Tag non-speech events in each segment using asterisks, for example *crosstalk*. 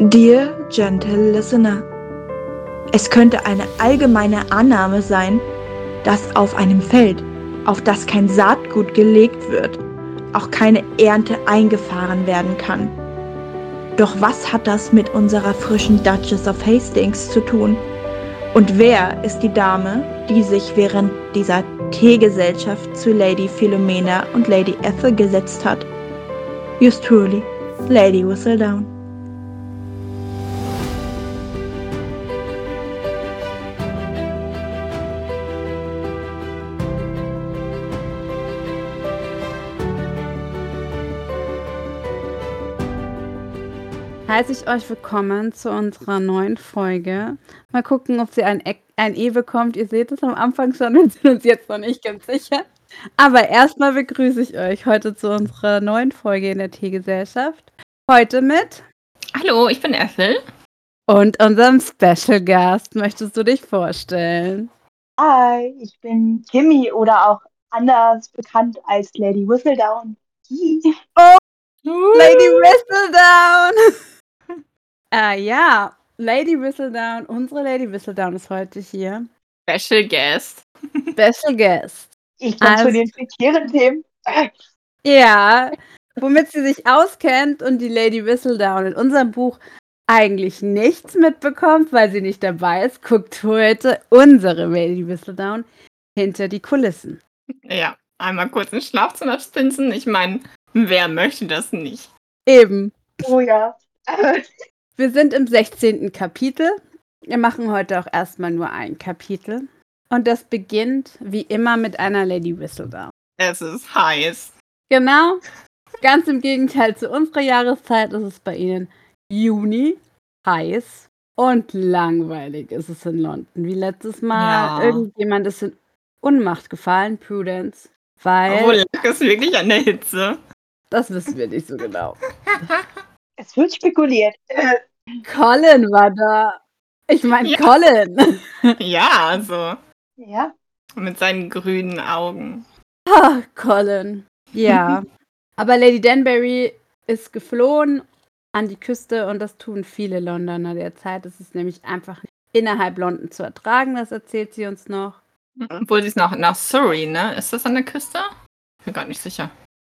Dear gentle listener, es könnte eine allgemeine Annahme sein, dass auf einem Feld, auf das kein Saatgut gelegt wird, auch keine Ernte eingefahren werden kann. Doch was hat das mit unserer frischen Duchess of Hastings zu tun? Und wer ist die Dame, die sich während dieser Teegesellschaft zu Lady Philomena und Lady Ethel gesetzt hat? Just truly, Lady Whistledown. Heiße ich euch willkommen zu unserer neuen Folge. Mal gucken, ob sie ein, e ein E bekommt. Ihr seht es am Anfang schon, wir sind uns jetzt noch nicht ganz sicher. Aber erstmal begrüße ich euch heute zu unserer neuen Folge in der Teegesellschaft. Heute mit. Hallo, ich bin Ethel. Und unserem Special Gast. Möchtest du dich vorstellen? Hi, ich bin Kimmy oder auch anders bekannt als Lady Whistledown. Oh, Lady Whistledown! *laughs* Äh, ja, Lady Whistledown, unsere Lady Whistledown ist heute hier. Special Guest. Special Guest. Ich komme also, zu den prekären Themen. Ja, womit sie sich auskennt und die Lady Whistledown in unserem Buch eigentlich nichts mitbekommt, weil sie nicht dabei ist, guckt heute unsere Lady Whistledown hinter die Kulissen. Ja, einmal kurz ins Schlafzimmer spinsen. Ich meine, wer möchte das nicht? Eben. Oh ja. Wir sind im 16. Kapitel. Wir machen heute auch erstmal nur ein Kapitel. Und das beginnt wie immer mit einer Lady Whistledown. Es ist heiß. Genau. Ganz im Gegenteil zu unserer Jahreszeit ist es bei ihnen Juni, heiß und langweilig ist es in London. Wie letztes Mal. Ja. Irgendjemand ist in Unmacht gefallen, Prudence. Weil. Wo lag es wirklich an der Hitze? Das wissen wir nicht so genau. *laughs* Es wird spekuliert. *laughs* Colin war da. Ich meine, ja. Colin. *laughs* Ja, also. Ja. Mit seinen grünen Augen. Ach, Colin. Ja. *laughs* Aber Lady Danbury ist geflohen an die Küste und das tun viele Londoner derzeit. Es ist nämlich einfach innerhalb London zu ertragen, das erzählt sie uns noch. Obwohl sie ist noch nach Surrey, ne? Ist das an der Küste? Ich bin gar nicht sicher.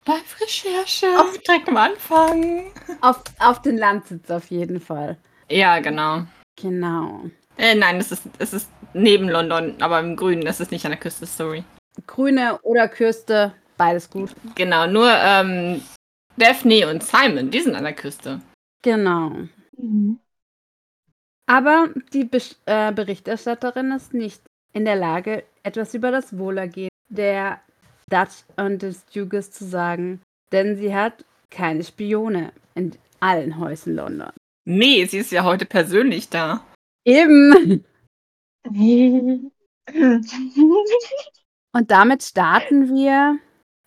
Live-Recherche. Auf direkt am Anfang. Auf, auf den Landsitz auf jeden Fall. Ja, genau. Genau. Äh, nein, es ist, es ist neben London, aber im Grünen. Es ist nicht an der Küste, sorry. Grüne oder Küste, beides gut. Genau, nur ähm, Daphne und Simon, die sind an der Küste. Genau. Mhm. Aber die Be äh, Berichterstatterin ist nicht in der Lage, etwas über das Wohlergehen der Dutch und des Dukes zu sagen, denn sie hat keine Spione in allen Häusern London. Nee, sie ist ja heute persönlich da. Eben. *laughs* und damit starten wir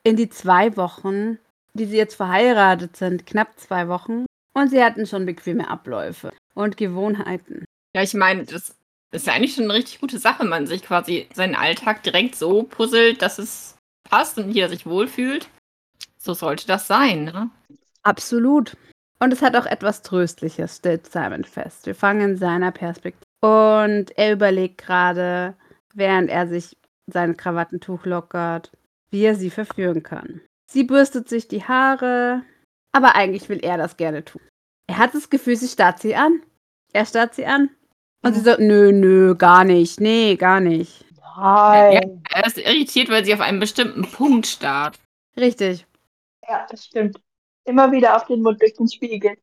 in die zwei Wochen, die sie jetzt verheiratet sind, knapp zwei Wochen. Und sie hatten schon bequeme Abläufe und Gewohnheiten. Ja, ich meine, das ist ja eigentlich schon eine richtig gute Sache, wenn man sich quasi seinen Alltag direkt so puzzelt, dass es passt und jeder sich wohlfühlt. So sollte das sein, ne? Absolut. Und es hat auch etwas Tröstliches, stellt Simon fest. Wir fangen in seiner Perspektive. Und er überlegt gerade, während er sich sein Krawattentuch lockert, wie er sie verführen kann. Sie bürstet sich die Haare, aber eigentlich will er das gerne tun. Er hat das Gefühl, sie starrt sie an. Er starrt sie an. Und sie sagt, nö, nö, gar nicht. Nee, gar nicht. Nein. Er ist irritiert, weil sie auf einen bestimmten Punkt starrt. Richtig. Ja, das stimmt. Immer wieder auf den Mund durch den Spiegel.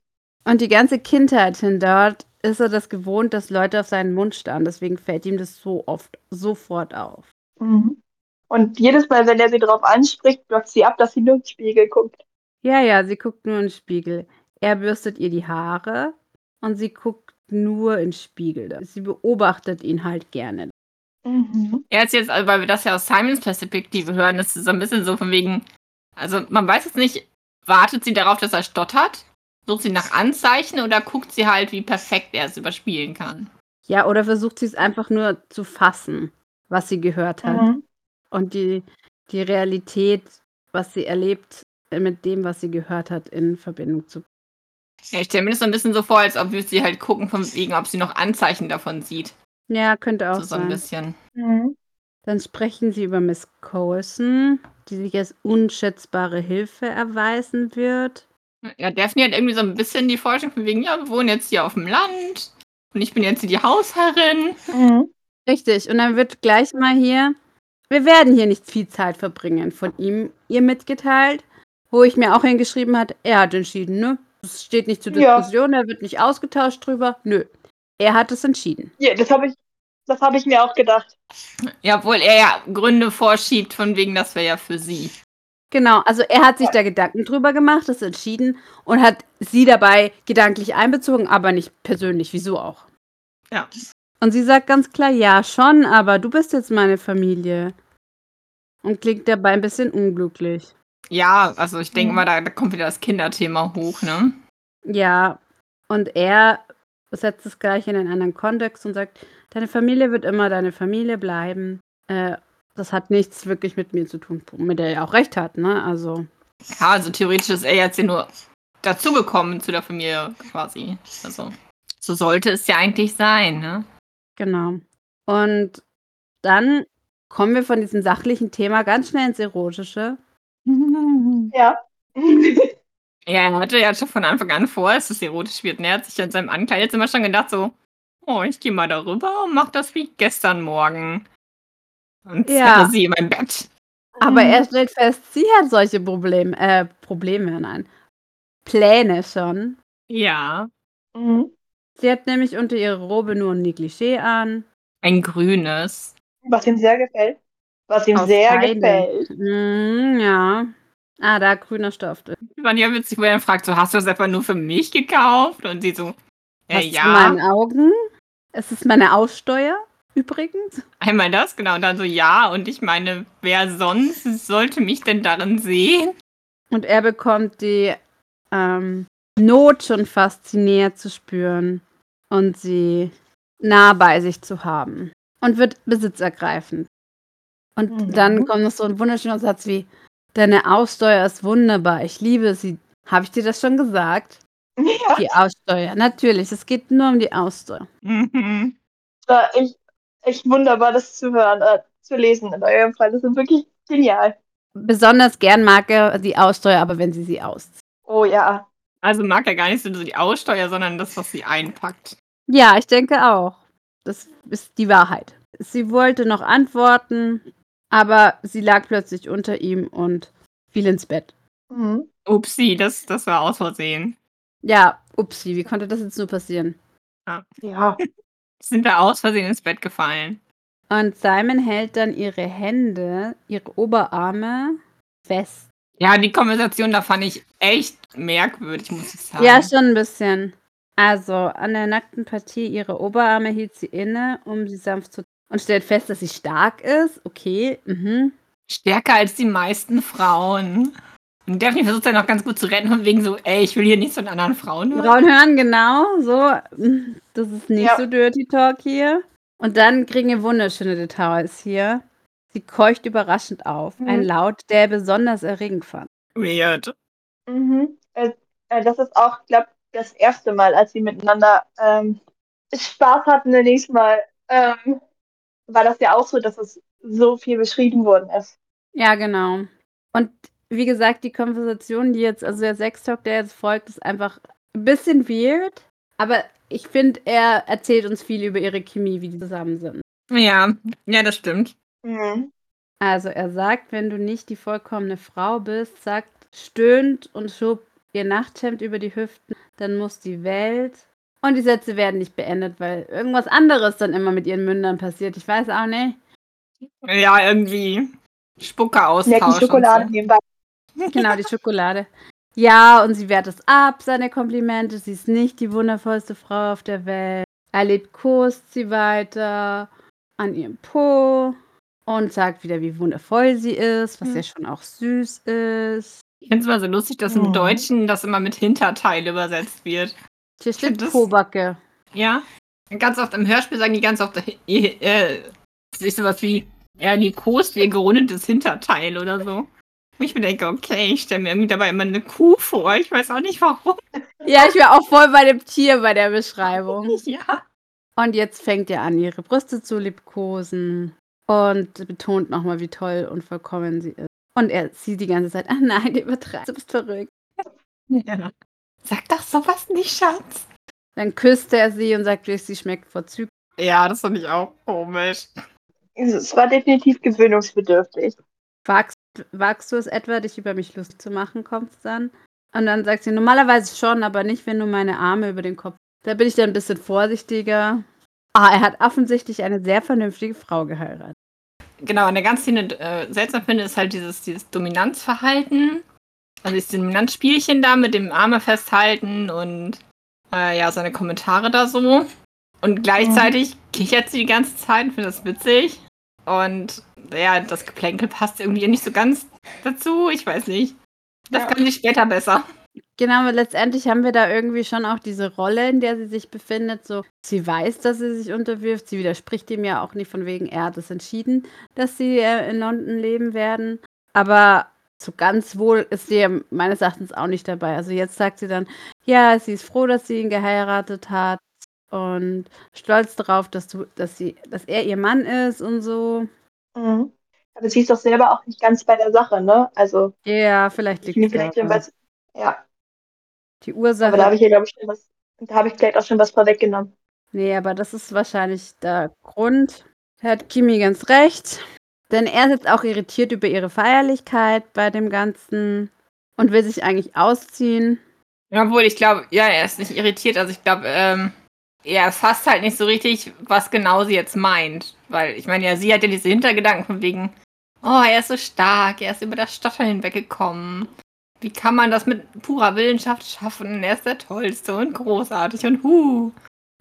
Und die ganze Kindheit hin dort ist er das gewohnt, dass Leute auf seinen Mund starren. Deswegen fällt ihm das so oft sofort auf. Mhm. Und jedes Mal, wenn er sie darauf anspricht, blockt sie ab, dass sie nur in den Spiegel guckt. Ja, ja, sie guckt nur in den Spiegel. Er bürstet ihr die Haare und sie guckt nur in den Spiegel. Sie beobachtet ihn halt gerne. Mhm. Ja, jetzt, jetzt, weil wir das ja aus Simons Perspektive hören, ist es so ein bisschen so von wegen, also man weiß jetzt nicht, wartet sie darauf, dass er stottert? Sucht sie nach Anzeichen oder guckt sie halt, wie perfekt er es überspielen kann? Ja, oder versucht sie es einfach nur zu fassen, was sie gehört hat. Mhm. Und die, die Realität, was sie erlebt, mit dem, was sie gehört hat, in Verbindung zu. Ja, ich stelle mir das so ein bisschen so vor, als ob wir sie halt gucken, von wegen, ob sie noch Anzeichen davon sieht. Ja, könnte auch So, so ein sein. bisschen. Mhm. Dann sprechen sie über Miss Coulson, die sich als unschätzbare Hilfe erweisen wird. Ja, Daphne hat irgendwie so ein bisschen die Forschung von wegen, ja, wir wohnen jetzt hier auf dem Land und ich bin jetzt hier die Hausherrin. Mhm. Richtig, und dann wird gleich mal hier, wir werden hier nicht viel Zeit verbringen, von ihm ihr mitgeteilt, wo ich mir auch hingeschrieben hat, er hat entschieden, ne? Es steht nicht zur Ja. Diskussion, er wird nicht ausgetauscht drüber. Nö. Er hat es entschieden. Ja, das habe ich, das habe ich mir auch gedacht. Ja, obwohl er ja Gründe vorschiebt, von wegen, das wäre ja für sie. Genau, also er hat sich da Gedanken drüber gemacht, das entschieden und hat sie dabei gedanklich einbezogen, aber nicht persönlich. Wieso auch? Ja. Und sie sagt ganz klar, ja, schon, aber du bist jetzt meine Familie. Und klingt dabei ein bisschen unglücklich. Ja, also ich denke Mhm. mal, da, da kommt wieder das Kinderthema hoch, ne? Ja, und er setzt es gleich in einen anderen Kontext und sagt, deine Familie wird immer deine Familie bleiben. Äh, das hat nichts wirklich mit mir zu tun, mit der er auch recht hat, ne? Also, Ja, also theoretisch ist er jetzt ja nur dazugekommen zu der Familie quasi. Also, so sollte es ja eigentlich sein, ne? genau. Und dann kommen wir von diesem sachlichen Thema ganz schnell ins Erotische. *laughs* Ja. *laughs* Ja, er hatte ja schon von Anfang an vor, dass es erotisch wird. Und er hat sich an seinem Ankleid jetzt immer schon gedacht, so, oh, ich gehe mal darüber und mach das wie gestern Morgen. Und Ja. zerre sie in mein Bett. Aber Mhm. er stellt fest, sie hat solche Probleme, äh, Probleme, nein, Pläne schon. Ja. Mhm. Sie hat nämlich unter ihrer Robe nur ein Negligé an. Ein grünes. Was ihm sehr gefällt. Was ihm Aus sehr Seide. gefällt. Mm, ja. Ah, da grüner Stoff. Ich fand ja witzig, wo er fragt, so, hast du das etwa nur für mich gekauft? Und sie so, äh, Hast ja. meine Augen? Es ist meine Aussteuer, übrigens. Einmal das, genau. Und dann so, ja. Und ich meine, wer sonst sollte mich denn darin sehen? Und er bekommt die ähm, Not schon fast, sie näher zu spüren und sie nah bei sich zu haben. Und wird besitzergreifend. Und Mhm. dann kommt noch so ein wunderschöner Satz wie, deine Aussteuer ist wunderbar, ich liebe sie. Habe ich dir das schon gesagt? Ja. Die Aussteuer, natürlich, es geht nur um die Aussteuer. Mhm. War echt, echt wunderbar, das zu hören, äh, zu lesen in eurem Fall. Das ist wirklich genial. Besonders gern mag er die Aussteuer, aber wenn sie sie auszieht. Oh ja. Also mag er gar nicht so die Aussteuer, sondern das, was sie einpackt. Ja, ich denke auch. Das ist die Wahrheit. Sie wollte noch antworten, aber sie lag plötzlich unter ihm und fiel ins Bett. Mhm. Upsi, das, das war aus Versehen. Ja, upsi, wie konnte das jetzt nur passieren? Ja. Sind da aus Versehen ins Bett gefallen. Und Simon hält dann ihre Hände, ihre Oberarme fest. Ja, die Konversation, da fand ich echt merkwürdig, muss ich sagen. Ja, schon ein bisschen. Also, an der nackten Partie ihrer Oberarme hielt sie inne, um sie sanft zu und stellt fest, dass sie stark ist. Okay, mhm. Stärker als die meisten Frauen. Und Daphne versucht dann noch ganz gut zu retten, von wegen so, ey, ich will hier nichts von anderen Frauen hören. Frauen hören genau, so. mm, Das ist nicht Ja. so Dirty Talk hier. Und dann kriegen wir wunderschöne Details hier. Sie keucht überraschend auf. Mhm. Ein Laut, der er besonders erregend fand. Weird. Mhm. Äh, äh, das ist auch, glaube das erste Mal, als sie miteinander ähm, Spaß hatten. Das nächste Mal ähm, war das ja auch so, dass es so viel beschrieben worden ist. Ja, genau. Und wie gesagt, die Konversation, die jetzt, also der Sextalk, der jetzt folgt, ist einfach ein bisschen weird. Aber ich finde, er erzählt uns viel über ihre Chemie, wie die zusammen sind. Ja, ja, das stimmt. Mhm. Also er sagt, wenn du nicht die vollkommene Frau bist, sagt, stöhnt und schob ihr Nachthemd über die Hüften, dann muss die Welt. Und die Sätze werden nicht beendet, weil irgendwas anderes dann immer mit ihren Mündern passiert. Ich weiß auch nicht. Ja, irgendwie Spucke austauschen. Schokolade und nebenbei. *laughs* *laughs* Genau, die Schokolade. Ja, und sie wehrt es ab, seine Komplimente. Sie ist nicht die wundervollste Frau auf der Welt. Er lebt Kust sie weiter an ihrem Po und sagt wieder, wie wundervoll sie ist, was Hm. ja schon auch süß ist. Ich finde es immer so lustig, dass im Mhm. Deutschen das immer mit Hinterteil übersetzt wird. Steht find das- Pobacke. Ja. Ganz oft im Hörspiel sagen die ganz oft, äh, äh, ist sowas wie, ja, die Kost wie ein gerundetes Hinterteil oder so. Und ich mir denke, okay, ich stelle mir irgendwie dabei immer eine Kuh vor. Ich weiß auch nicht warum. Ja, ich wäre auch voll bei dem Tier bei der Beschreibung. *laughs* Ja. Und jetzt fängt er an, ihre Brüste zu liebkosen und betont nochmal, wie toll und vollkommen sie ist. Und er sieht die ganze Zeit, ah *laughs* nein, übertreibst, du bist verrückt. ja. Sag doch sowas nicht, Schatz. Dann küsst er sie und sagt, sie schmeckt vorzüglich. Ja, das fand ich auch komisch. Es war definitiv gewöhnungsbedürftig. Wagst, wagst du es etwa, dich über mich lustig zu machen, kommt es dann? Und dann sagt sie, normalerweise schon, aber nicht, wenn du meine Arme über den Kopf. Da bin ich dann ein bisschen vorsichtiger. Ah, er hat offensichtlich eine sehr vernünftige Frau geheiratet. Genau, und der ganz Szene äh, seltsam finde, ist halt dieses, dieses Dominanzverhalten. Also dieses Dominanzspielchen da mit dem Arme festhalten und äh, ja, seine Kommentare da so. Und gleichzeitig kichert sie die ganze Zeit, finde das witzig. Und ja, das Geplänkel passt irgendwie nicht so ganz dazu. Ich weiß nicht. Das Ja. kann ich später besser. Genau, aber letztendlich haben wir da irgendwie schon auch diese Rolle, in der sie sich befindet. So, sie weiß, dass sie sich unterwirft. Sie widerspricht ihm ja auch nicht von wegen, er hat es entschieden, dass sie äh, in London leben werden. Aber so ganz wohl ist sie ja meines Erachtens auch nicht dabei. Also jetzt sagt sie dann, ja, sie ist froh, dass sie ihn geheiratet hat und stolz darauf, dass du, dass sie, dass er ihr Mann ist und so. Mhm. Aber sie ist doch selber auch nicht ganz bei der Sache, ne? Also, Ja, vielleicht ich liegt vielleicht was. Ja, Die aber Ursache. da habe ich ja, glaube ich, schon was. Da habe ich vielleicht auch schon was vorweggenommen. Nee, aber das ist wahrscheinlich der Grund. Da hat Kimi ganz recht. Denn er ist jetzt auch irritiert über ihre Feierlichkeit bei dem Ganzen und will sich eigentlich ausziehen. Ja, obwohl ich glaube, ja, er ist nicht irritiert. Also ich glaube, ähm, er erfasst halt nicht so richtig, was genau sie jetzt meint. Weil ich meine, ja, sie hat ja diese Hintergedanken von wegen, oh, er ist so stark, er ist über das Stottern hinweggekommen. Wie kann man das mit purer Willenschaft schaffen? Er ist der Tollste und großartig und hu.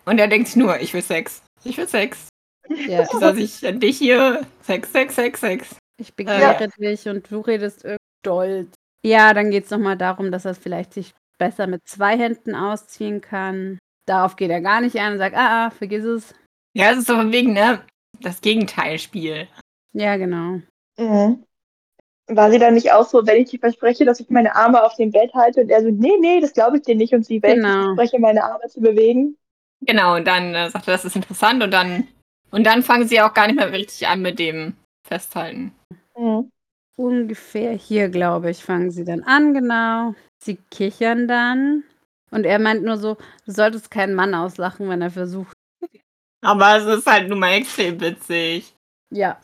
Und er denkt sich nur, ich will Sex. Ich will Sex. Ja, *laughs* soll ich an dich hier? Sex, Sex, Sex, Sex. ich begehre dich und du redest irgendwie stolz. Ja, dann geht es nochmal darum, dass er vielleicht sich besser mit zwei Händen ausziehen kann. Darauf geht er gar nicht ein und sagt, ah, ah, vergiss es. Ja, es ist so von wegen, ne? Das Gegenteilspiel. Ja, genau. Mhm. War sie dann nicht auch so, wenn ich dir verspreche, dass ich meine Arme auf dem Bett halte und er so, nee, nee, das glaube ich dir nicht und sie, wenn ich Genau. dir verspreche, meine Arme zu bewegen? Genau, und dann äh, sagt er, das ist interessant und dann und dann fangen sie auch gar nicht mehr richtig an mit dem Festhalten. Mhm. Ungefähr hier, glaube ich, fangen sie dann an, genau. Sie kichern dann. Und er meint nur so, du solltest keinen Mann auslachen, wenn er versucht. Aber es ist halt nun mal extrem witzig. Ja.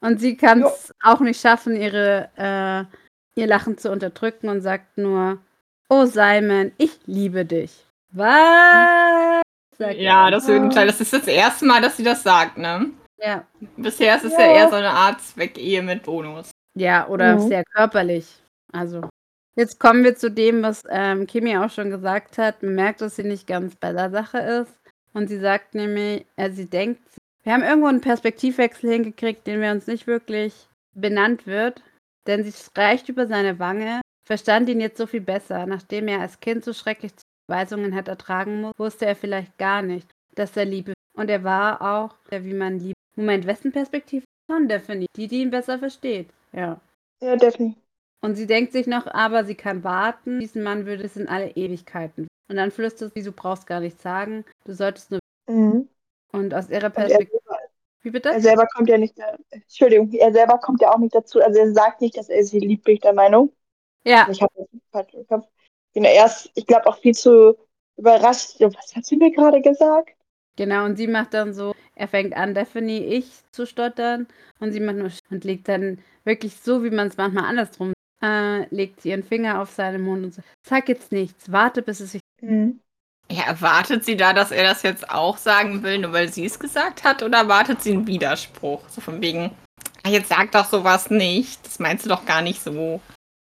Und sie kann es auch nicht schaffen, ihre, äh, ihr Lachen zu unterdrücken und sagt nur, oh Simon, ich liebe dich. Was? Sagt Ja, das Gegenteil. Das ist das erste Mal, dass sie das sagt, ne? Ja. Bisher ist es ja, Ja. eher so eine Art Zweckehe mit Bonus. Ja, oder Mhm. sehr körperlich. Also. Jetzt kommen wir zu dem, was ähm, Kimi auch schon gesagt hat. Man merkt, dass sie nicht ganz bei der Sache ist. Und sie sagt nämlich, äh, sie denkt, wir haben irgendwo einen Perspektivwechsel hingekriegt, den wir uns nicht wirklich benannt wird. Denn sie streicht über seine Wange, verstand ihn jetzt so viel besser. Nachdem er als Kind so schrecklich Weisungen hat ertragen muss, wusste er vielleicht gar nicht, dass er Liebe. Und er war auch, der, wie man liebt. Moment, wessen Perspektive? Schon definitiv. Die, die ihn besser versteht. Ja. Ja, definitiv. Und sie denkt sich noch, aber sie kann warten. Diesen Mann würde es in alle Ewigkeiten. Und dann flüstert sie, du brauchst gar nichts sagen. Du solltest nur. Mhm. Und aus ihrer er, Perspektive. Wie er bitte? selber kommt ja nicht da. Entschuldigung, er selber kommt ja auch nicht dazu. Also er sagt nicht, dass er sie liebt, bin ich der Meinung. Ja, Ich habe das falsch im Kopf. Bin erst, ich glaube, auch viel zu überrascht. Was hat sie mir gerade gesagt? genau. Und sie macht dann so, er fängt an, Daphne, ich zu stottern. Und sie macht nur und legt dann wirklich so, wie man es manchmal andersrum äh, legt sie ihren Finger auf seinen Mund und sagt, sag jetzt nichts, warte, bis es sich. Mhm. Ja, erwartet sie da, dass er das jetzt auch sagen will, nur weil sie es gesagt hat? Oder erwartet sie einen Widerspruch? So von wegen, "Ah, jetzt sag doch sowas nicht. Das meinst du doch gar nicht so.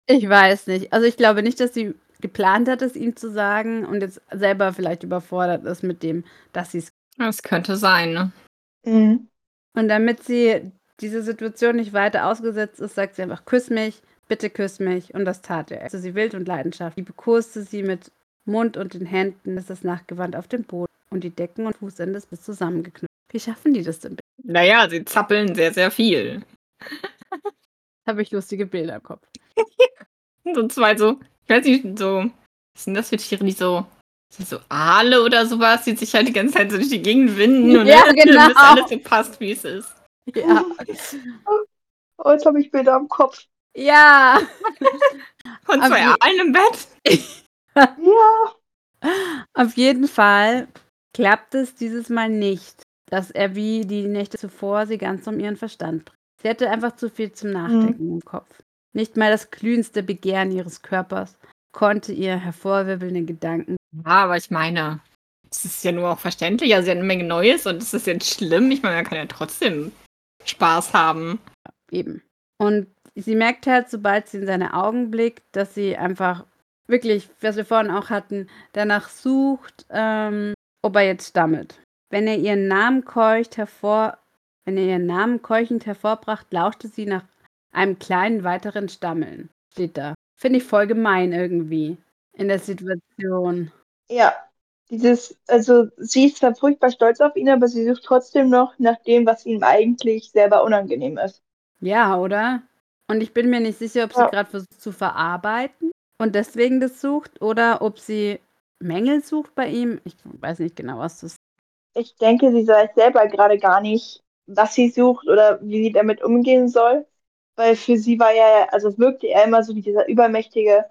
Ich weiß nicht. Also ich glaube nicht, dass sie geplant hat, es ihm zu sagen und jetzt selber vielleicht überfordert ist mit dem, dass sie es Das könnte sein, ne? Mhm. Und damit sie diese Situation nicht weiter ausgesetzt ist, sagt sie einfach, küss mich, bitte küss mich. Und das tat er. Also sie wild und leidenschaftlich. Die bekoste sie mit Mund und den Händen, ist das Nachgewand auf dem Boden. Und die Decken und Fußende ist bis zusammengeknüpft. Wie schaffen die das denn? Naja, sie zappeln sehr, sehr viel. *laughs* Habe ich lustige Bilder im Kopf. *laughs* So zwei so, ich weiß nicht, so Was sind das für Tiere, die so. Sind so Aale oder sowas, die sich halt die ganze Zeit so durch die Gegend winden und *laughs* Ja, *laughs* genau. bis alles so passt, wie es ist. Ja. Oh, jetzt habe ich Bilder am Kopf. Ja. *laughs* Von zwei Aalen im Bett. Ja. Auf jeden Fall klappt es dieses Mal nicht, dass er wie die Nächte zuvor sie ganz um ihren Verstand bringt. Sie hatte einfach zu viel zum Nachdenken im Kopf. Nicht mal das glühendste Begehren ihres Körpers konnte ihr hervorwirbelnde Gedanken. Ja, aber ich meine, es ist ja nur auch verständlich. Also, sie hat eine Menge Neues und ist das jetzt schlimm? Ich meine, man kann ja trotzdem Spaß haben. Eben. Und sie merkt halt, sobald sie in seine Augen blickt, dass sie einfach wirklich, was wir vorhin auch hatten, danach sucht, ähm, ob er jetzt stammelt. Wenn er ihren Namen keucht hervor, wenn er ihren Namen keuchend hervorbracht, lauschte sie nach einem kleinen weiteren Stammeln. Steht da. Finde ich voll gemein irgendwie in der Situation. Ja. Dieses, also sie ist zwar furchtbar stolz auf ihn, aber sie sucht trotzdem noch nach dem, was ihm eigentlich selber unangenehm ist. Ja, oder? Und ich bin mir nicht sicher, ob sie Ja. gerade versucht zu verarbeiten und deswegen das sucht oder ob sie Mängel sucht bei ihm. Ich weiß nicht genau, was das Ich denke, sie weiß selber gerade gar nicht, was sie sucht oder wie sie damit umgehen soll. Weil für sie war ja, also wirkte er immer so wie dieser übermächtige,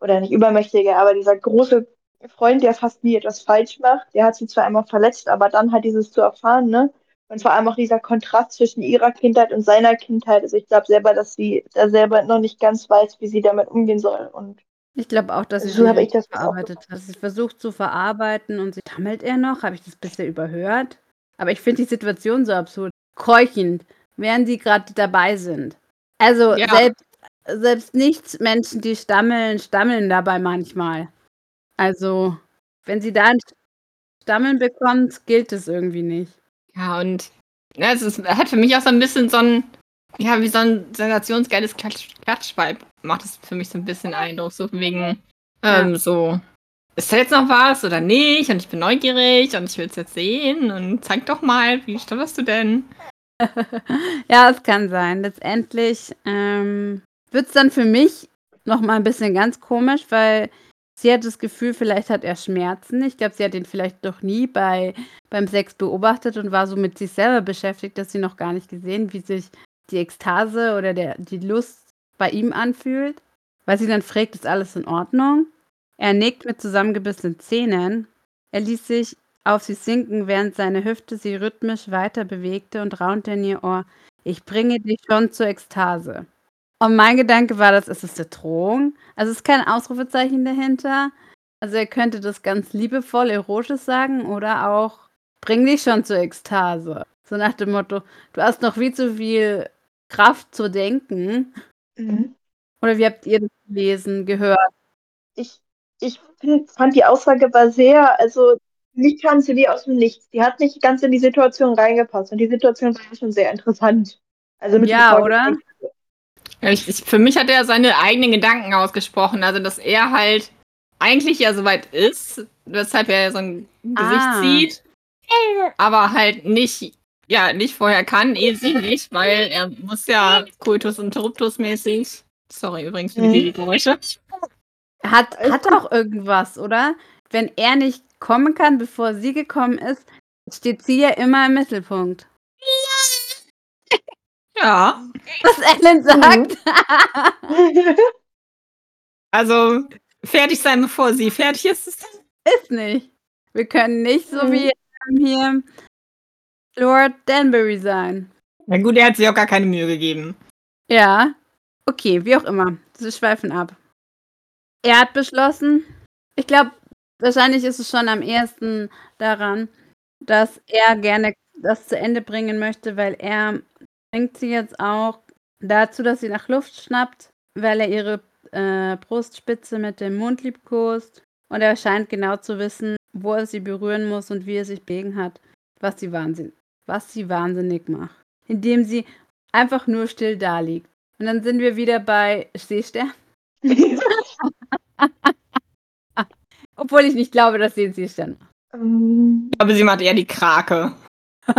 oder nicht übermächtige, aber dieser große Freund, der fast nie etwas falsch macht. Der hat sie zwar einmal verletzt, aber dann halt dieses zu erfahren, ne? Und vor allem auch dieser Kontrast zwischen ihrer Kindheit und seiner Kindheit. Also ich glaube selber, dass sie da selber noch nicht ganz weiß, wie sie damit umgehen soll. Und Ich glaube auch, dass sie So schon habe ich das verarbeitet hat. Sie versucht zu verarbeiten und sie tammelt er noch. Habe ich das bisher überhört? Aber ich finde die Situation so absurd. Keuchend, während sie gerade dabei sind. Also Ja. selbst, selbst nicht Menschen, die stammeln, stammeln dabei manchmal. Also, wenn sie da ein Stammeln bekommt, gilt es irgendwie nicht. Ja, und ja, es ist, hat für mich auch so ein bisschen so ein, ja, wie so ein sensationsgeiles Klatsch, Klatschvibe. Macht es für mich so ein bisschen Eindruck, so wegen, ähm, so, ist da jetzt noch was oder nicht? Und ich bin neugierig und ich will es jetzt sehen und zeig doch mal, wie stotterst du denn? *laughs* Ja, es kann sein. Letztendlich ähm, wird es dann für mich noch mal ein bisschen ganz komisch, weil sie hat das Gefühl, vielleicht hat er Schmerzen. Ich glaube, sie hat ihn vielleicht noch nie bei, beim Sex beobachtet und war so mit sich selber beschäftigt, dass sie noch gar nicht gesehen, wie sich die Ekstase oder der, die Lust bei ihm anfühlt. Weil sie dann fragt, ist alles in Ordnung? Er nickt mit zusammengebissenen Zähnen. Er ließ sich auf sie sinken, während seine Hüfte sie rhythmisch weiter bewegte und raunte in ihr Ohr. Ich bringe dich schon zur Ekstase. Und mein Gedanke war, das ist es eine Drohung. Also es ist kein Ausrufezeichen dahinter. Also er könnte das ganz liebevoll, erotisch sagen oder auch bring dich schon zur Ekstase. So nach dem Motto, du hast noch viel zu viel Kraft zu denken. Mhm. Oder wie habt ihr das gelesen, gehört? ich, ich fand die Aussage war sehr, also nicht kam sie wie aus dem Nichts. Die hat nicht ganz in die Situation reingepasst und die Situation war schon sehr interessant. Also mit Ja, dem oder? Ich, ich, für mich hat er seine eigenen Gedanken ausgesprochen, also dass er halt eigentlich ja soweit ist, weshalb er so ein Gesicht Ah. sieht, aber halt nicht, ja, nicht vorher kann, eh sie nicht, weil er muss ja Kultus Interruptus mäßig. Sorry übrigens für die Mhm. Babygeräusche. Hat, hat auch irgendwas, oder? Wenn er nicht kommen kann, bevor sie gekommen ist, steht sie ja immer im Mittelpunkt. *laughs* Ja, Was Ellen sagt. *laughs* also fertig sein, bevor sie fertig ist. ist ist nicht. Wir können nicht so Mhm. wie hier Lord Danbury sein. Na gut, er hat sich auch gar keine Mühe gegeben. Ja. Okay, wie auch immer. Sie schweifen ab. Er hat beschlossen, ich glaube, wahrscheinlich ist es schon am ehesten daran, dass er gerne das zu Ende bringen möchte, weil er bringt sie jetzt auch dazu, dass sie nach Luft schnappt, weil er ihre äh, Brustspitze mit dem Mund liebkost. Und er scheint genau zu wissen, wo er sie berühren muss und wie er sich bewegen hat, was sie, wahnsinn was sie wahnsinnig macht. Indem sie einfach nur still da liegt. Und dann sind wir wieder bei Seestern. *laughs* *laughs* Obwohl ich nicht glaube, dass sie einen Seestern Ähm, Ich glaube, sie macht eher die Krake. *laughs*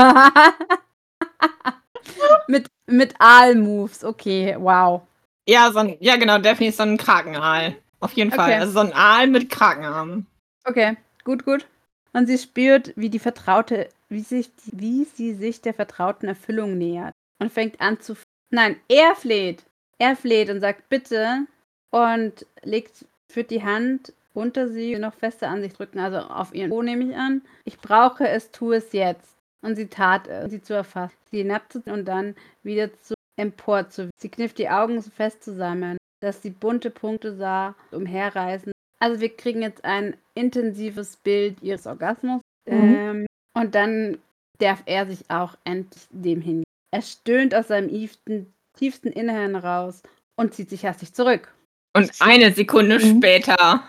mit, mit Aal-Moves. Okay, wow. Ja, so ein, ja genau, definitiv so ein Krakenaal. Auf jeden Fall. Okay. Also so ein Aal mit Krakenarmen. Okay, gut, gut. Und sie spürt, wie die Vertraute, wie, sich, wie sie sich der vertrauten Erfüllung nähert. Und fängt an zu. Nein, er fleht. Er fleht und sagt bitte und legt, führt die Hand unter sie noch fester an sich drücken, also auf ihren Po nehme ich an. Ich brauche es, tu es jetzt. Und sie tat es, sie zu erfassen, sie hinabzuziehen und dann wieder zu empor zu. Sie kniff die Augen so fest zusammen, dass sie bunte Punkte sah, umherreißen. Also wir kriegen jetzt ein intensives Bild ihres Orgasmus. Mhm. Ähm, und dann darf er sich auch endlich dem hin. Er stöhnt aus seinem tiefsten, tiefsten Inneren raus und zieht sich hastig zurück. Und eine Sekunde Mhm. später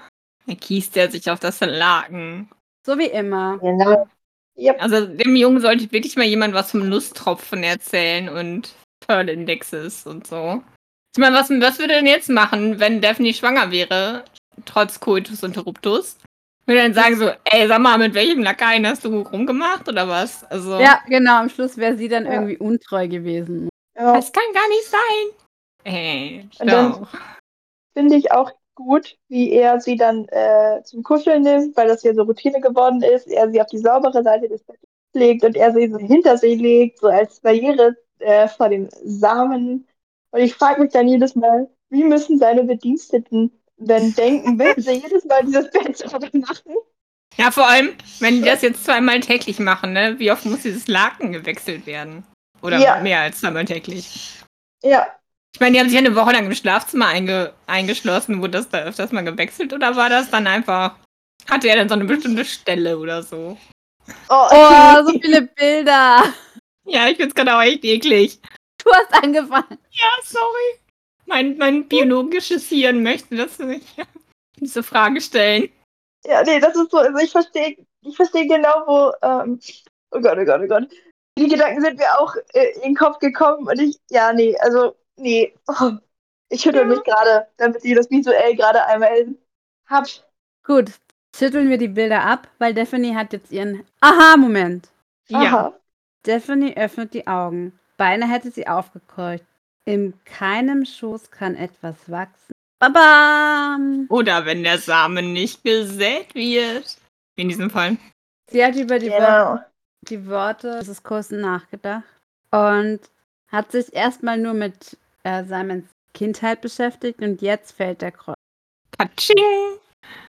erkiest er sich auf das Laken. So wie immer. Genau. Yep. Also dem Jungen sollte wirklich mal jemand was vom Lusttropfen erzählen und Pearl Indexes und so. Ich meine, was, was würde denn jetzt machen, wenn Daphne schwanger wäre, trotz Coitus Interruptus? Würde dann sagen so, ey, sag mal, mit welchem Lakaien hast du rumgemacht oder was? Also, Ja, genau. Am Schluss wäre sie dann Ja. irgendwie untreu gewesen. Ja. das kann gar nicht sein. Ey, Und dann- doch. finde ich auch gut, wie er sie dann äh, zum Kuscheln nimmt, weil das ja so Routine geworden ist. Er sie auf die saubere Seite des Bettes legt und er sie so hinter sich legt, so als Barriere äh, vor dem Samen. Und ich frage mich dann jedes Mal, wie müssen seine Bediensteten denn denken, wenn sie jedes Mal dieses Bett sauber machen? Ja, vor allem, wenn die das jetzt zweimal täglich machen, ne? Wie oft muss dieses Laken gewechselt werden? Oder Ja. mehr als zweimal täglich? Ja, Ich meine, die haben sich ja eine Woche lang im Schlafzimmer einge eingeschlossen. Wurde das da öfters mal gewechselt oder war das dann einfach. Hatte er dann so eine bestimmte Stelle oder so? oh, Oh, so viele Bilder. Ja, ich find's gerade auch echt eklig. Du hast angefangen. Ja, sorry. Mein, mein biologisches Hirn möchte das nicht. *laughs* Diese Frage stellen. Ja, nee, das ist so, also ich verstehe, ich verstehe genau, wo, ähm, oh Gott, oh Gott, oh Gott. Die Gedanken sind mir auch äh, in den Kopf gekommen und ich, ja, nee, also, nee, oh, ich schüttel mich gerade, damit ihr das visuell gerade einmal habt. Gut, schütteln wir die Bilder ab, weil Daphne hat jetzt ihren Aha-Moment. Ja. Aha. Daphne öffnet die Augen. Beinahe hätte sie aufgekreucht. In keinem Schoß kann etwas wachsen. Babam! Oder wenn der Samen nicht gesät wird. Wie in diesem Fall. Sie hat über die, Genau. die Worte des Kursen nachgedacht und hat sich erstmal nur mit äh, Simons Kindheit beschäftigt und jetzt fällt der Kreuz. Katsching!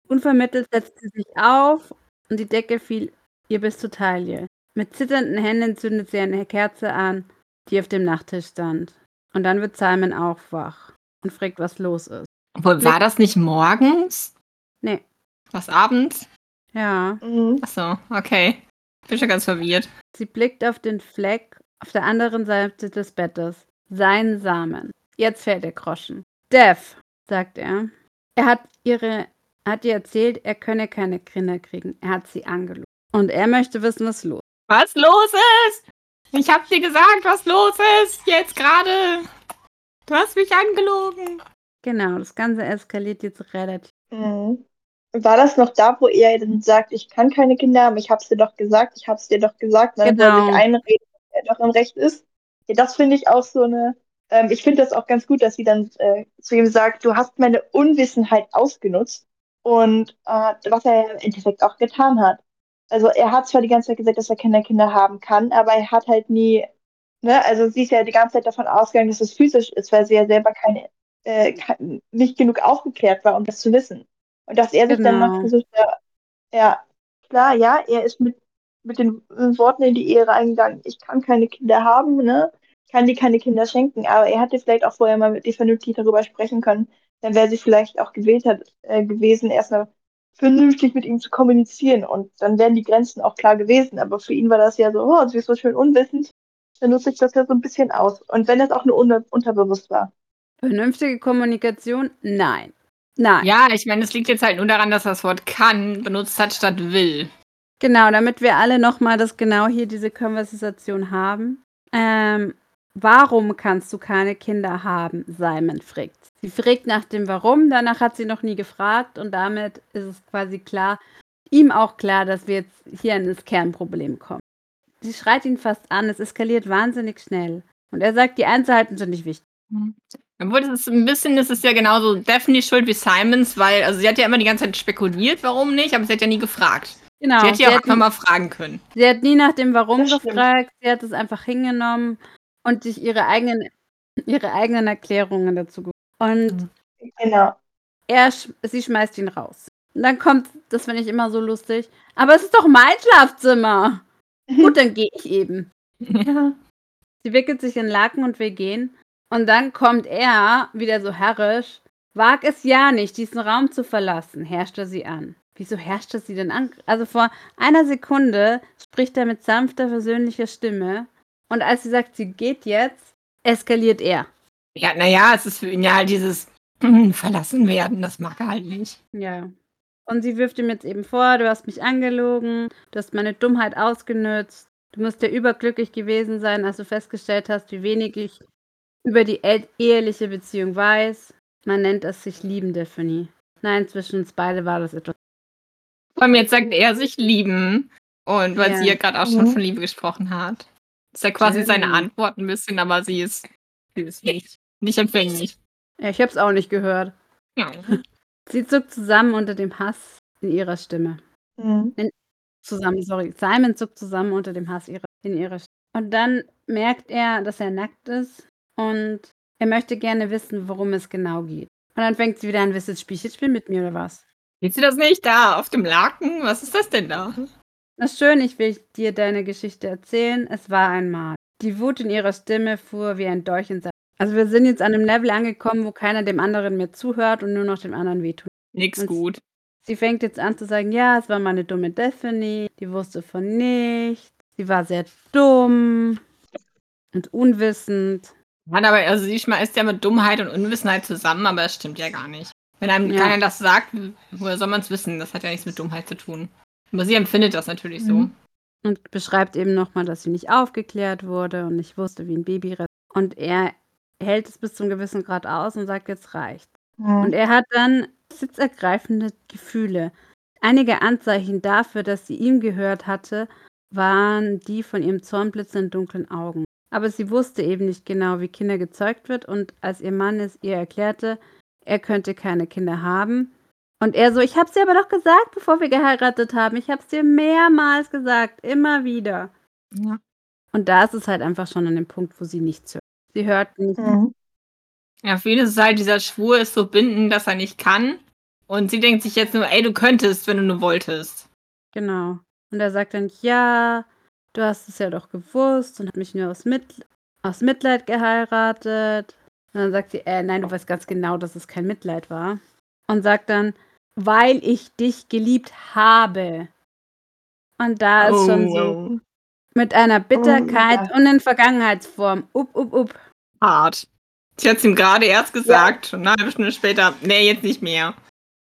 Unvermittelt setzt sie sich auf und die Decke fiel ihr bis zur Taille. Mit zitternden Händen zündet sie eine Kerze an, die auf dem Nachttisch stand. Und dann wird Simon auch wach und fragt, was los ist. Obwohl, war das nicht morgens? Nee. Was abends? Ja, Mhm. Achso, okay. Bin schon ganz verwirrt. sie blickt auf den Fleck auf der anderen Seite des Bettes. Sein Samen. Jetzt fällt der Groschen. Dev, sagt er. Er hat ihre, hat ihr erzählt, er könne keine Kinder kriegen. Er hat sie angelogen. Und er möchte wissen, was los ist. Was los ist? Ich hab dir gesagt, was los ist. Jetzt gerade. Du hast mich angelogen. Genau, das Ganze eskaliert jetzt relativ. Mhm. War das noch da, wo er dann sagt, ich kann keine Kinder haben, ich hab's dir doch gesagt, ich hab's dir doch gesagt, dann soll Genau. sich einreden, dass er doch im Recht ist. Ja, das finde ich auch so eine, ähm, ich finde das auch ganz gut, dass sie dann äh, zu ihm sagt, du hast meine Unwissenheit ausgenutzt und äh, was er im Endeffekt auch getan hat. Also er hat zwar die ganze Zeit gesagt, dass er keine Kinder haben kann, aber er hat halt nie, ne, also sie ist ja die ganze Zeit davon ausgegangen, dass es physisch ist, weil sie ja selber keine, äh, nicht genug aufgeklärt war, um das zu wissen. Und dass er sich dann noch Genau. versucht, ja, ja, klar, ja, er ist mit, mit den Worten in die Ehre eingegangen, ich kann keine Kinder haben, ne? Ich kann dir keine Kinder schenken, aber er hätte vielleicht auch vorher mal mit ihr vernünftig darüber sprechen können. Dann wäre sie vielleicht auch gewählt hat, äh, gewesen, erstmal vernünftig mit ihm zu kommunizieren und dann wären die Grenzen auch klar gewesen. Aber für ihn war das ja so, oh, sie ist so schön unwissend, dann nutze ich das ja so ein bisschen aus. Und wenn es auch nur unter unterbewusst war. Vernünftige Kommunikation? Nein. Nein. Ja, ich meine, es liegt jetzt halt nur daran, dass er das Wort kann benutzt hat statt will. Genau, damit wir alle nochmal das genau hier diese Konversation haben. Ähm, warum kannst du keine Kinder haben? Simon fragt. Sie fragt nach dem Warum, danach hat sie noch nie gefragt und damit ist es quasi klar, ihm auch klar, dass wir jetzt hier an das Kernproblem kommen. Sie schreit ihn fast an, es eskaliert wahnsinnig schnell. Und er sagt, die Einzelheiten sind nicht wichtig. Obwohl, das ist ein bisschen, das ist ja genauso Daphne schuld wie Simons, weil, also sie hat ja immer die ganze Zeit spekuliert, warum nicht, aber sie hat ja nie gefragt. Genau. sie hätte ja auch hat einfach mal fragen können. Sie hat nie nach dem Warum gefragt, sie hat es einfach hingenommen und sich ihre eigenen, ihre eigenen Erklärungen dazu ge Und Genau. er, sch- sie schmeißt ihn raus. Und dann kommt, das finde ich immer so lustig, aber es ist doch mein Schlafzimmer. *laughs* Gut, dann gehe ich eben. *laughs* Ja. Sie wickelt sich in Laken und will gehen. Und dann kommt er, wieder so herrisch, wag es ja nicht, diesen Raum zu verlassen, herrscht er sie an. Wieso herrscht er sie denn an? Also vor einer Sekunde spricht er mit sanfter, versöhnlicher Stimme. Und als sie sagt, sie geht jetzt, eskaliert er. Ja, naja, es ist für ihn ja halt dieses hm, verlassen werden, das mag er halt nicht. Ja. Und sie wirft ihm jetzt eben vor, du hast mich angelogen, du hast meine Dummheit ausgenützt, du musst ja überglücklich gewesen sein, als du festgestellt hast, wie wenig ich über die el- eheliche Beziehung weiß. Man nennt es sich lieben, Daphne. Nein, zwischen uns beide war das etwas. Vor allem jetzt sagt er sich lieben. Und weil Ja. sie ja gerade auch schon Mhm. von Liebe gesprochen hat. Ist ja quasi seine Mhm. Antwort ein bisschen, aber sie ist, sie ist nicht, nicht empfänglich. Ja, ich hab's auch nicht gehört. Ja. *laughs* Sie zuckt zusammen unter dem Hass in ihrer Stimme. Mhm. Zusammen, sorry. Simon zuckt zusammen unter dem Hass ihrer, in ihrer Stimme. Und dann merkt er, dass er nackt ist und er möchte gerne wissen, worum es genau geht. Und dann fängt sie wieder an, willst du das Spielchen spielen mit mir oder was? Sieht sie das nicht da auf dem Laken? Was ist das denn da? Das ist schön, ich will dir deine Geschichte erzählen. Es war einmal. Die Wut in ihrer Stimme fuhr wie ein Dolch in sein. Also wir sind jetzt an einem Level angekommen, wo keiner dem anderen mehr zuhört und nur noch dem anderen wehtut. Nix Und- gut. Sie fängt jetzt an zu sagen, ja, es war meine dumme Daphne, die wusste von nichts, sie war sehr dumm und unwissend. Mann, aber also sie schmeißt ja mit Dummheit und Unwissenheit zusammen, aber das stimmt ja gar nicht. Wenn einem Ja. keiner das sagt, woher soll man es wissen? Das hat ja nichts mit Dummheit zu tun. Aber sie empfindet das natürlich so. Mhm. Und beschreibt eben nochmal, dass sie nicht aufgeklärt wurde und nicht wusste, wie ein Baby re- Und er hält es bis zum gewissen Grad aus und sagt, jetzt reicht. Und Mhm. er hat dann sitzergreifende Gefühle. Einige Anzeichen dafür, dass sie ihm gehört hatte, waren die von ihrem zornblitzenden dunklen Augen. Aber sie wusste eben nicht genau, wie Kinder gezeugt wird und als ihr Mann es ihr erklärte, er könnte keine Kinder haben. Und er so, ich hab's dir aber doch gesagt, bevor wir geheiratet haben. Ich hab's dir mehrmals gesagt, immer wieder. Ja. Und da ist es halt einfach schon an dem Punkt, wo sie nichts hört. Sie hört nicht. Mhm. Ja, für ihn ist es halt, dieser Schwur ist so bindend, dass er nicht kann. Und sie denkt sich jetzt nur, ey, du könntest, wenn du nur wolltest. Genau. Und er sagt dann, ja, du hast es ja doch gewusst und hat mich nur aus, Mit aus Mitleid geheiratet. Und dann sagt sie, äh, nein, du weißt ganz genau, dass es kein Mitleid war. Und sagt dann, weil ich dich geliebt habe. Und da ist schon so oh. mit einer Bitterkeit ja. und in Vergangenheitsform. Up, up, up. Hart. Sie hat es ihm gerade erst gesagt und eine halbe Stunde später, nee, jetzt nicht mehr.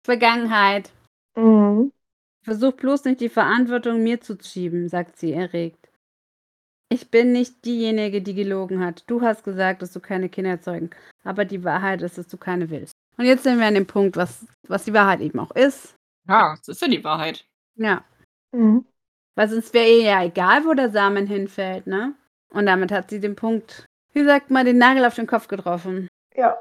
Vergangenheit. Mhm. Versuch bloß nicht die Verantwortung mir zu schieben, sagt sie erregt. Ich bin nicht diejenige, die gelogen hat. Du hast gesagt, dass du keine Kinder zeugen kannst. Aber die Wahrheit ist, dass du keine willst. Und jetzt sind wir an dem Punkt, was, was die Wahrheit eben auch ist. Ja, das ist ja die Wahrheit. Ja. Mhm. Weil sonst wäre ihr ja egal, wo der Samen hinfällt, ne? Und damit hat sie den Punkt, wie sagt man, den Nagel auf den Kopf getroffen. Ja.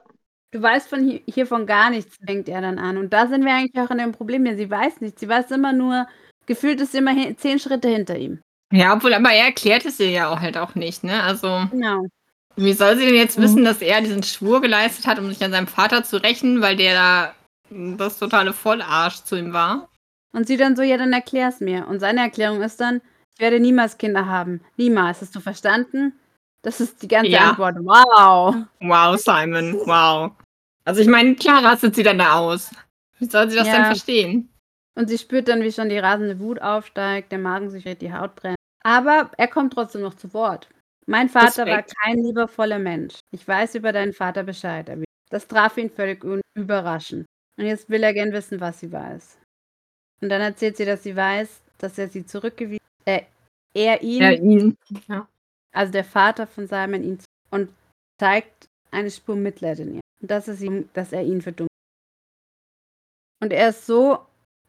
Du weißt von hier, hiervon gar nichts, fängt er dann an. Und da sind wir eigentlich auch an dem Problem. Ja, sie weiß nichts. Sie weiß immer nur, gefühlt ist sie immer zehn Schritte hinter ihm. Ja, obwohl, aber er erklärt es ihr ja auch halt auch nicht, ne? Also, Genau. wie soll sie denn jetzt Mhm. wissen, dass er diesen Schwur geleistet hat, um sich an seinem Vater zu rächen, weil der da das totale Vollarsch zu ihm war? Und sie dann so, ja, dann erklär's mir. Und seine Erklärung ist dann, ich werde niemals Kinder haben. Niemals. Hast du verstanden? Das ist die ganze Ja. Antwort. Wow. Wow, Simon, wow. Also ich meine, klar rastet sie dann da aus. Wie soll sie das Ja. denn verstehen? Und sie spürt dann, wie schon die rasende Wut aufsteigt, der Magen sich dreht, die Haut brennt. Aber er kommt trotzdem noch zu Wort. Mein Vater Respekt. war kein liebevoller Mensch. Ich weiß über deinen Vater Bescheid. Das traf ihn völlig überraschend. Und jetzt will er gern wissen, was sie weiß. Und dann erzählt sie, dass sie weiß, dass er sie zurückgewiesen, äh, er ihn, Ja, ihn. Ja. also der Vater von Simon, ihn und zeigt eine Spur Mitleid in ihr. Und das ist ihm, dass er ihn verdummt. Und er ist so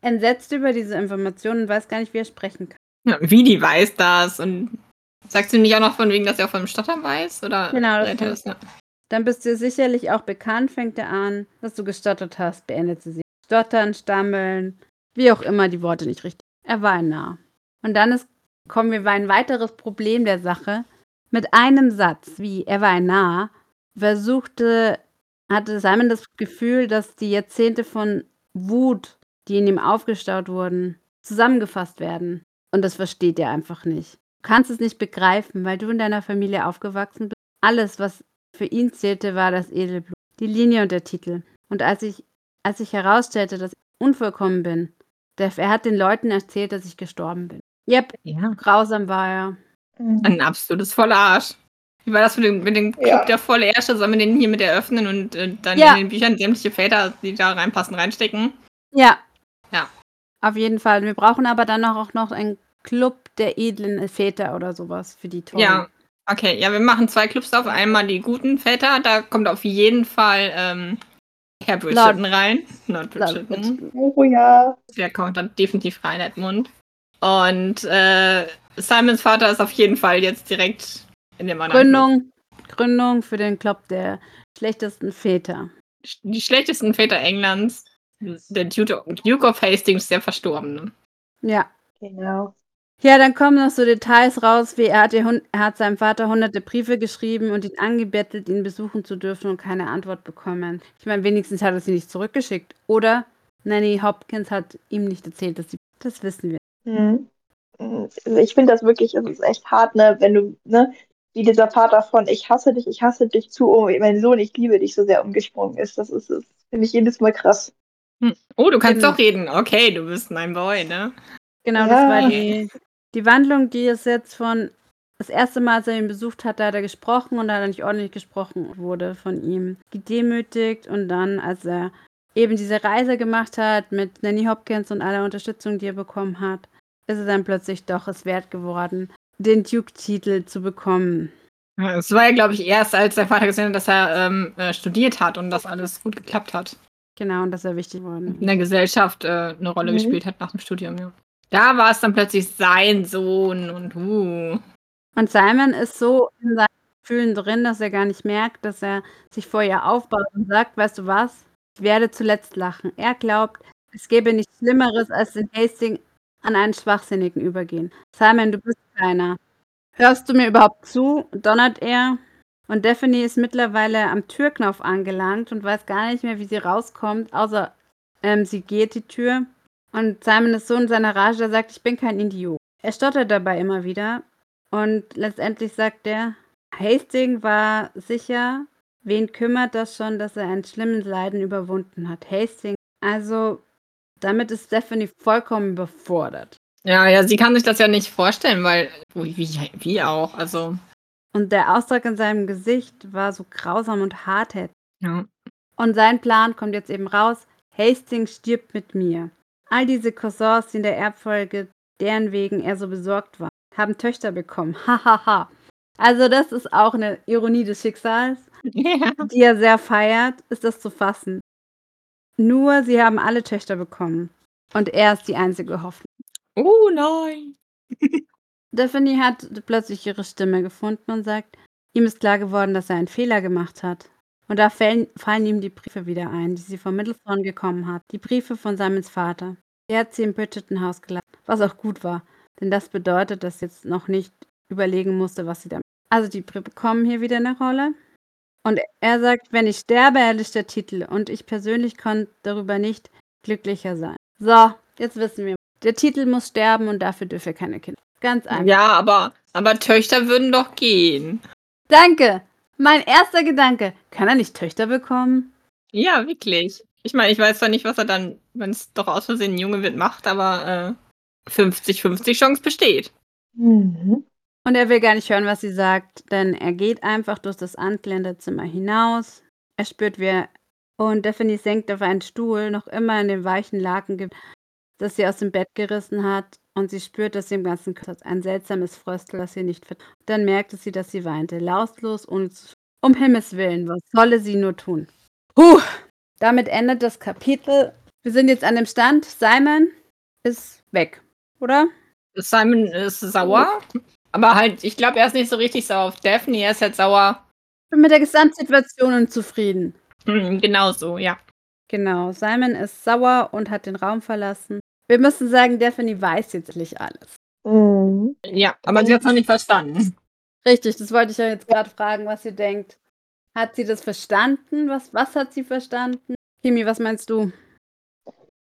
entsetzt über diese Informationen und weiß gar nicht, wie er sprechen kann. Ja. Wie die weiß das und sagst du nicht auch noch von wegen, dass er auch von dem Stottern weiß? Oder Genau, das das, ne? Dann bist du sicherlich auch bekannt, fängt er an, dass du gestottert hast, beendet sie sich. Stottern, stammeln, wie auch immer die Worte nicht richtig. Er war ein Narr. Und dann ist, kommen wir bei ein weiteres Problem der Sache. Mit einem Satz, wie er war ein Narr, versuchte, hatte Simon das Gefühl, dass die Jahrzehnte von Wut, die in ihm aufgestaut wurden, zusammengefasst werden. Und das versteht er einfach nicht. Du kannst es nicht begreifen, weil du in deiner Familie aufgewachsen bist. Alles, was für ihn zählte, war das Edelblut, die Linie und der Titel. Und als ich, als ich herausstellte, dass ich unvollkommen bin, der, er hat den Leuten erzählt, dass ich gestorben bin. Yep, Ja. grausam war er. Mhm. Ein absolutes voller Arsch. Wie war das mit dem, mit dem Club Ja. der volle Ärsche? Sollen wir den hier mit eröffnen und äh, dann Ja. in den Büchern sämtliche Väter, die da reinpassen, reinstecken? Ja. Auf jeden Fall. Wir brauchen aber dann auch noch einen Club der edlen Väter oder sowas für die Tollen. Ja. Okay, ja, wir machen zwei Clubs auf. Einmal die guten Väter, da kommt auf jeden Fall ähm, Herr Bridgerton rein. Lord Lord Bridgerton. Oh ja. Der kommt dann definitiv rein, Edmund. Und äh, Simons Vater ist auf jeden Fall jetzt direkt in dem anderen Gründung, Gründung für den Club der schlechtesten Väter. Club. Die schlechtesten Väter Englands. Der Duke Duke of Hastings, der Verstorbene. Ja. Genau. Ja, dann kommen noch so Details raus, wie er hat, er hat seinem Vater hunderte Briefe geschrieben und ihn angebettelt, ihn besuchen zu dürfen und keine Antwort bekommen. Ich meine, wenigstens hat er sie nicht zurückgeschickt. Oder Nanny Hopkins hat ihm nicht erzählt, dass sie. Das wissen wir. Mhm. Ich finde das wirklich, es ist echt hart, ne, wenn du, ne, wie dieser Vater von Ich hasse dich, ich hasse dich zu, oh, mein Sohn, ich liebe dich so sehr umgesprungen ist. Das ist, das finde ich jedes Mal krass. Hm. Oh, du kannst Genau. doch reden. Okay, du bist mein Boy, ne? Genau, Ja. das war die, die Wandlung, die es jetzt von. Das erste Mal, als er ihn besucht hat, da hat er gesprochen und da hat er nicht ordentlich gesprochen wurde von ihm. Gedemütigt und dann, als er eben diese Reise gemacht hat mit Nanny Hopkins und aller Unterstützung, die er bekommen hat, ist es dann plötzlich doch es wert geworden, den Duke-Titel zu bekommen. Es war ja, glaube ich, erst, als der Vater gesehen hat, dass er ähm, äh, studiert hat und das alles gut geklappt hat. Genau, und das ist ja wichtig geworden. In der Gesellschaft äh, eine Rolle Mhm. gespielt hat nach dem Studium, ja. Da war es dann plötzlich sein Sohn und uh. Und Simon ist so in seinen Gefühlen drin, dass er gar nicht merkt, dass er sich vor ihr aufbaut und sagt, weißt du was, ich werde zuletzt lachen. Er glaubt, es gäbe nichts Schlimmeres, als in Hastings an einen Schwachsinnigen übergehen. Simon, du bist keiner. Hörst du mir überhaupt zu? donnert er. Und Daphne ist mittlerweile am Türknopf angelangt und weiß gar nicht mehr, wie sie rauskommt, außer ähm, sie geht die Tür. Und Simon ist so in seiner Rage, der sagt, ich bin kein Idiot. Er stottert dabei immer wieder und letztendlich sagt er, Hastings war sicher, wen kümmert das schon, dass er einen schlimmen Leiden überwunden hat. Hastings, also damit ist Stephanie vollkommen überfordert. Ja, ja, sie kann sich das ja nicht vorstellen, weil, wie, wie auch, also, Und der Ausdruck in seinem Gesicht war so grausam und hartherzig. ja. Und sein Plan kommt jetzt eben raus, Hastings stirbt mit mir. All diese Cousins, die in der Erbfolge, deren wegen er so besorgt war, haben Töchter bekommen. Hahaha. also das ist auch eine Ironie des Schicksals. ja. die er sehr feiert, ist das zu fassen. Nur sie haben alle Töchter bekommen. Und er ist die einzige Hoffnung. Oh nein. *laughs* Daphne hat plötzlich ihre Stimme gefunden und sagt, ihm ist klar geworden, dass er einen Fehler gemacht hat. Und da fallen, fallen ihm die Briefe wieder ein, die sie von Middlethorn gekommen hat. Die Briefe von Simons Vater. Er hat sie im Bridgerton Haus gelassen, was auch gut war. Denn das bedeutet, dass sie jetzt noch nicht überlegen musste, was sie damit. Also die Briefe bekommen hier wieder eine Rolle. Und er sagt, wenn ich sterbe, erlischt der Titel. Und ich persönlich konnte darüber nicht glücklicher sein. So, jetzt wissen wir. Der Titel muss sterben und dafür dürfen keine Kinder. Ganz einfach. Ja, aber, aber Töchter würden doch gehen. Danke. Mein erster Gedanke. Kann er nicht Töchter bekommen? Ja, wirklich. Ich meine, ich weiß zwar nicht, was er dann, wenn es doch aus Versehen ein Junge wird, macht, aber äh, 50-50 Chance besteht. Mhm. Und er will gar nicht hören, was sie sagt, denn er geht einfach durch das Ankländerzimmer hinaus. Er spürt, wie er und Daphne senkt auf einen Stuhl, noch immer in dem weichen Laken, das sie aus dem Bett gerissen hat. Und sie spürt, dass sie im ganzen Körper ein seltsames Fröstel, das sie nicht verträgt. Dann merkte sie, dass sie weinte, lautlos, zu. Um Himmels Willen, was solle sie nur tun? Puh! Damit endet das Kapitel. Wir sind jetzt an dem Stand. Simon ist weg, oder? Simon ist sauer, aber halt, ich glaube, er ist nicht so richtig sauer auf Daphne. Er ist halt sauer bin mit der Gesamtsituation unzufrieden. Hm, genau so, ja. Genau, Simon ist sauer und hat den Raum verlassen. Wir müssen sagen, Daphne weiß jetzt nicht alles. Mhm. Ja, aber sie hat es noch nicht verstanden. Richtig, das wollte ich ja jetzt gerade fragen, was ihr denkt. Hat sie das verstanden? Was, was hat sie verstanden? Kimi, was meinst du?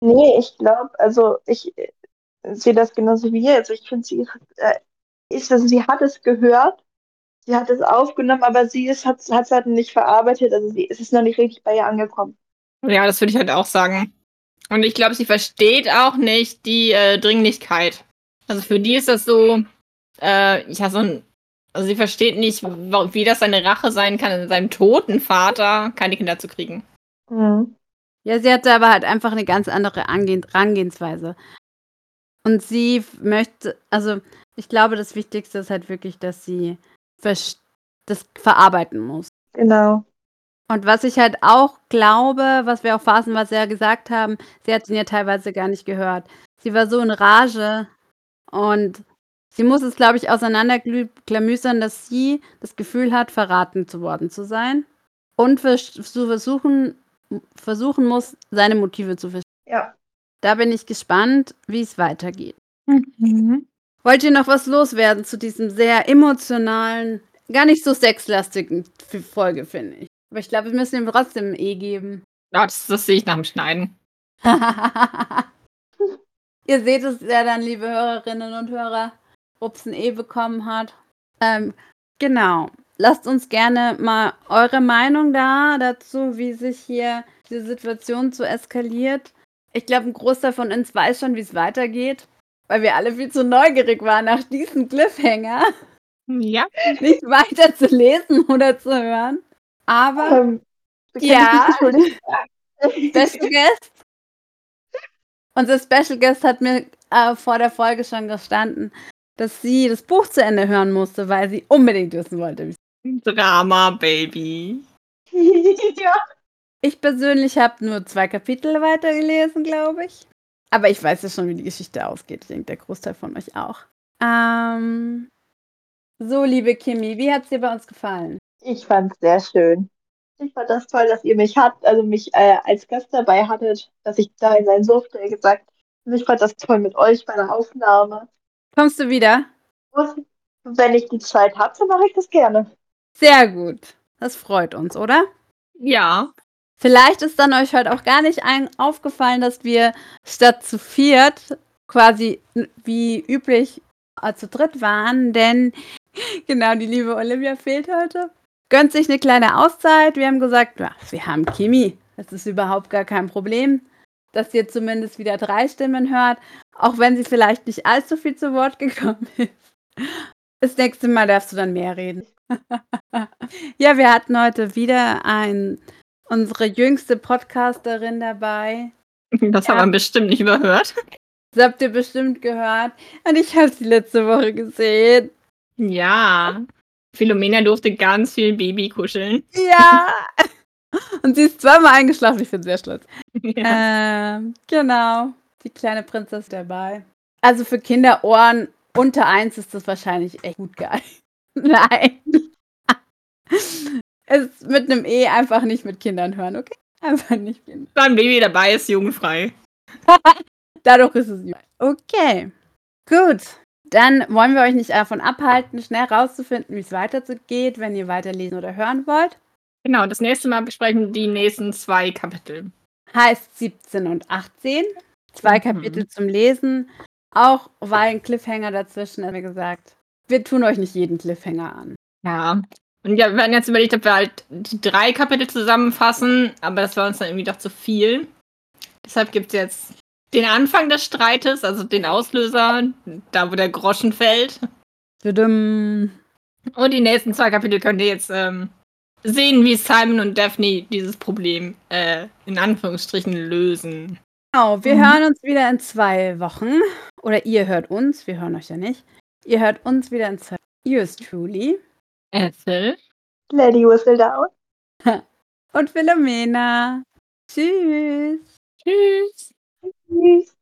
Nee, ich glaube, also ich äh, sehe das genauso wie ihr. Also ich finde, sie hat, äh, ist, also sie hat es gehört, sie hat es aufgenommen, aber sie ist, hat es halt nicht verarbeitet. Also sie, es ist noch nicht richtig bei ihr angekommen. Ja, das würde ich halt auch sagen. Und ich glaube, sie versteht auch nicht die äh, Dringlichkeit. Also für die ist das so, äh, ja, so ein. Also sie versteht nicht, wie das seine Rache sein kann, in seinem toten Vater keine Kinder zu kriegen. Mhm. Ja, sie hatte aber halt einfach eine ganz andere Angehen Herangehensweise. Und sie möchte, also ich glaube, das Wichtigste ist halt wirklich, dass sie das verarbeiten muss. Genau. Und was ich halt auch glaube, was wir auch phasenweise ja gesagt haben, sie hat ihn ja teilweise gar nicht gehört. Sie war so in Rage und sie muss es, glaube ich, auseinanderklamüsern, dass sie das Gefühl hat, verraten zu worden zu sein und vers zu versuchen, versuchen muss, seine Motive zu verstehen. Ja. Da bin ich gespannt, wie es weitergeht. Wollt ihr noch was loswerden zu diesem sehr emotionalen, gar nicht so sexlastigen Folge, finde ich. Aber ich glaube, wir müssen ihm trotzdem ein E geben. Ja, *laughs* das, das sehe ich nach dem Schneiden. Ihr seht es ja dann, liebe Hörerinnen und Hörer, ob es ein E bekommen hat. Ähm, genau. Lasst uns gerne mal eure Meinung da dazu, wie sich hier die Situation so eskaliert. Ich glaube, ein Großteil von uns weiß schon, wie es weitergeht, weil wir alle viel zu neugierig waren nach diesem Cliffhanger, Ja. nicht weiter zu lesen oder zu hören. Aber Ähm, Ja. *laughs* Special Guest. Unser Special Guest hat mir äh, vor der Folge schon gestanden, dass sie das Buch zu Ende hören musste, weil sie unbedingt wissen wollte. wie es- Drama, Baby. *laughs* ja. Ich persönlich habe nur zwei Kapitel weitergelesen, glaube ich. Aber ich weiß ja schon, wie die Geschichte ausgeht. Ich denke, der Großteil von euch auch. Ähm, so, liebe Kimi, wie hat es dir bei uns gefallen? Ich fand es sehr schön. Ich fand das toll, dass ihr mich habt, also mich äh, als Gast dabei hattet, dass ich da sein durfte, wie gesagt. Und ich fand das toll mit euch bei der Aufnahme. Kommst du wieder? Und wenn ich die Zeit habe, dann mache ich das gerne. Sehr gut. Das freut uns, oder? Ja. Vielleicht ist dann euch heute auch gar nicht ein aufgefallen, dass wir statt zu viert quasi wie üblich äh, zu dritt waren, denn *laughs* genau die liebe Olivia fehlt heute. Gönnt sich eine kleine Auszeit. Wir haben gesagt, ja, wir haben Kimi. Das ist überhaupt gar kein Problem, dass ihr zumindest wieder drei Stimmen hört, auch wenn sie vielleicht nicht allzu viel zu Wort gekommen *laughs* ist. Das nächste Mal darfst du dann mehr reden. *laughs* ja, wir hatten heute wieder ein unsere jüngste Podcasterin dabei. Das Ja. haben wir bestimmt nicht überhört. Das habt ihr bestimmt gehört. Und ich habe sie letzte Woche gesehen. Ja. Philomena durfte ganz viel Baby kuscheln. Ja. *laughs* Und sie ist zweimal eingeschlafen. Ich bin sehr stolz. *laughs* Ja. Ähm, genau. Die kleine Prinzessin dabei. Also für Kinderohren unter eins ist das wahrscheinlich echt gut geil. *laughs* Nein. es mit einem E einfach nicht mit Kindern hören, okay? Einfach nicht Kinder. Beim Baby dabei ist jugendfrei. Dadurch ist es nicht. Okay. Gut. Dann wollen wir euch nicht davon abhalten, schnell rauszufinden, wie es weitergeht, wenn ihr weiterlesen oder hören wollt. Genau, das nächste Mal besprechen wir die nächsten zwei Kapitel. Heißt 17 und 18. Zwei Mhm. Kapitel zum Lesen. Auch weil ein Cliffhanger dazwischen ist, wie gesagt. Wir tun euch nicht jeden Cliffhanger an. Ja. Und ja, wir hatten jetzt überlegt, ob wir halt die drei Kapitel zusammenfassen, aber das war uns dann irgendwie doch zu viel. Deshalb gibt es jetzt den Anfang des Streites, also den Auslöser, da wo der Groschen fällt. Tudum. Und die nächsten zwei Kapitel könnt ihr jetzt ähm, sehen, wie Simon und Daphne dieses Problem äh, in Anführungsstrichen lösen. Genau, wir Mhm. hören uns wieder in zwei Wochen. Oder ihr hört uns, wir hören euch ja nicht. Ihr hört uns wieder in zwei Wochen. Yours truly. Ethel. Lady Whistle Down. *laughs* Und Philomena. Tschüss. Tschüss. Peace.